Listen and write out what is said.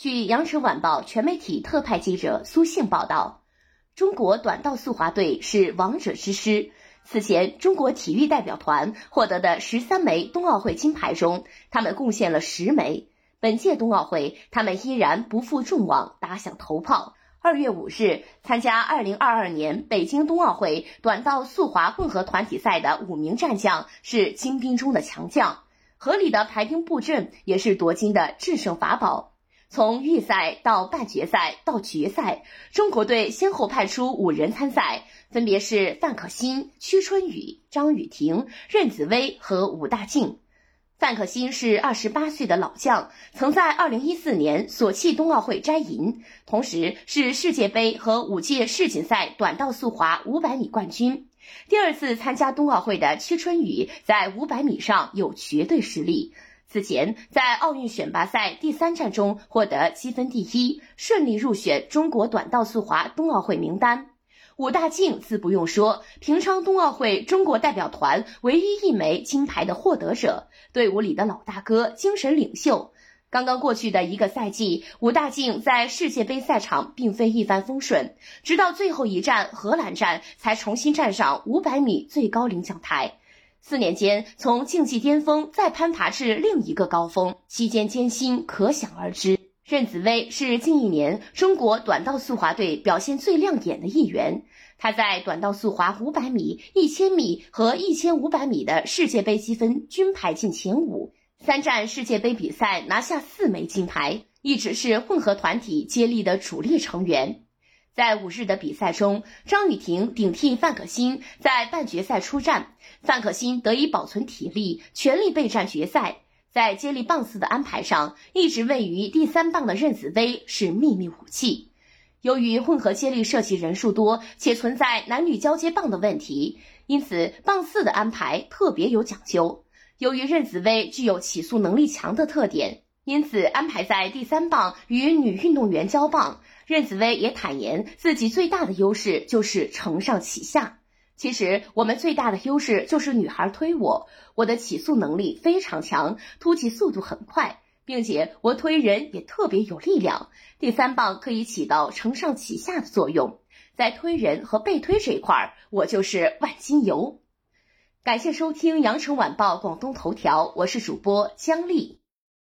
据羊城晚报全媒体特派记者苏信报道，中国短道速滑队是王者之师。此前，中国体育代表团获得的十三枚冬奥会金牌中，他们贡献了十枚。本届冬奥会，他们依然不负众望，打响头炮。二月五日，参加二零二二年北京冬奥会短道速滑混合团体赛的五名战将是精兵中的强将，合理的排兵布阵也是夺金的制胜法宝。从预赛到半决赛到决赛，中国队先后派出五人参赛，分别是范可新、屈春雨、张雨婷、任子威和武大靖。范可新是二十八岁的老将，曾在二零一四年索契冬奥会摘银，同时是世界杯和五届世锦赛短道速滑五百米冠军。第二次参加冬奥会的屈春雨在五百米上有绝对实力。此前，在奥运选拔赛第三站中获得积分第一，顺利入选中国短道速滑冬奥会名单。武大靖自不用说，平昌冬奥会中国代表团唯一一枚金牌的获得者，队伍里的老大哥，精神领袖。刚刚过去的一个赛季，武大靖在世界杯赛场并非一帆风顺，直到最后一站荷兰站才重新站上五百米最高领奖台。四年间，从竞技巅峰再攀爬至另一个高峰，期间艰辛可想而知。任子威是近一年中国短道速滑队表现最亮眼的一员。他在短道速滑五百米、一千米和一千五百米的世界杯积分均排进前五，三站世界杯比赛拿下四枚金牌，一直是混合团体接力的主力成员。在五日的比赛中，张雨婷顶替范可新在半决赛出战，范可新得以保存体力，全力备战决赛。在接力棒次的安排上，一直位于第三棒的任子威是秘密武器。由于混合接力涉及人数多，且存在男女交接棒的问题，因此棒次的安排特别有讲究。由于任子威具有起速能力强的特点。因此，安排在第三棒与女运动员交棒。任子威也坦言，自己最大的优势就是承上启下。其实，我们最大的优势就是女孩推我，我的起速能力非常强，突起速度很快，并且我推人也特别有力量。第三棒可以起到承上启下的作用，在推人和被推这一块，我就是万金油。感谢收听羊城晚报广东头条，我是主播姜丽。